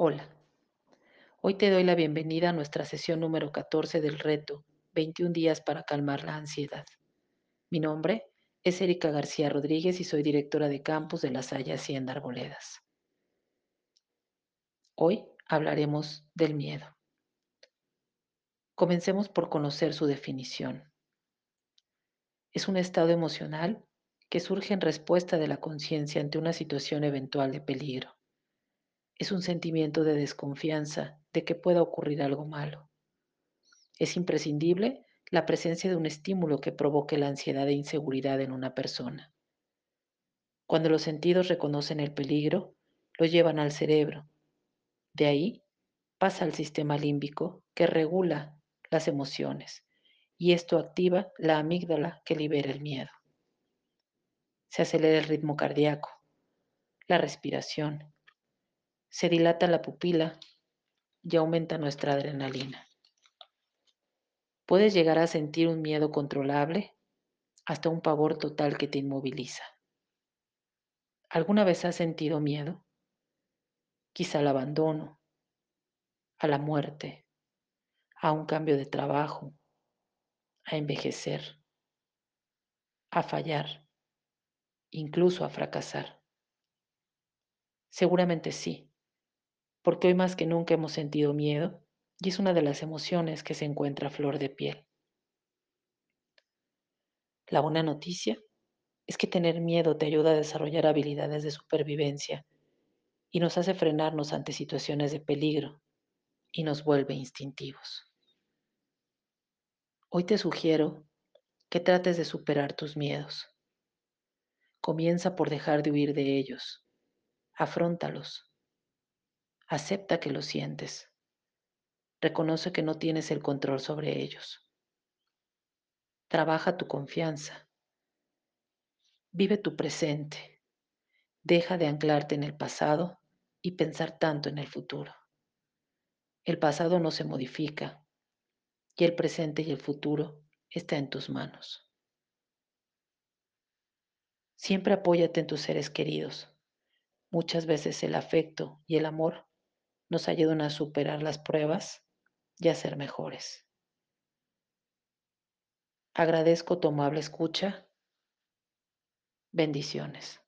Hola, hoy te doy la bienvenida a nuestra sesión número 14 del reto 21 días para calmar la ansiedad. Mi nombre es Erika García Rodríguez y soy directora de campus de La Salle Hacienda Arboledas. Hoy hablaremos del miedo. Comencemos por conocer su definición. Es un estado emocional que surge en respuesta de la conciencia ante una situación eventual de peligro es un sentimiento de desconfianza de que pueda ocurrir algo malo. Es imprescindible la presencia de un estímulo que provoque la ansiedad e inseguridad en una persona. Cuando los sentidos reconocen el peligro, lo llevan al cerebro. De ahí pasa al sistema límbico que regula las emociones y esto activa la amígdala que libera el miedo. Se acelera el ritmo cardíaco, la respiración, se dilata la pupila y aumenta nuestra adrenalina. Puedes llegar a sentir un miedo controlable hasta un pavor total que te inmoviliza. ¿Alguna vez has sentido miedo? Quizá al abandono, a la muerte, a un cambio de trabajo, a envejecer, a fallar, incluso a fracasar. Seguramente sí porque hoy más que nunca hemos sentido miedo y es una de las emociones que se encuentra a flor de piel. La buena noticia es que tener miedo te ayuda a desarrollar habilidades de supervivencia y nos hace frenarnos ante situaciones de peligro y nos vuelve instintivos. Hoy te sugiero que trates de superar tus miedos. Comienza por dejar de huir de ellos. Afróntalos Acepta que lo sientes. Reconoce que no tienes el control sobre ellos. Trabaja tu confianza. Vive tu presente. Deja de anclarte en el pasado y pensar tanto en el futuro. El pasado no se modifica y el presente y el futuro está en tus manos. Siempre apóyate en tus seres queridos. Muchas veces el afecto y el amor nos ayudan a superar las pruebas y a ser mejores. Agradezco tu amable escucha. Bendiciones.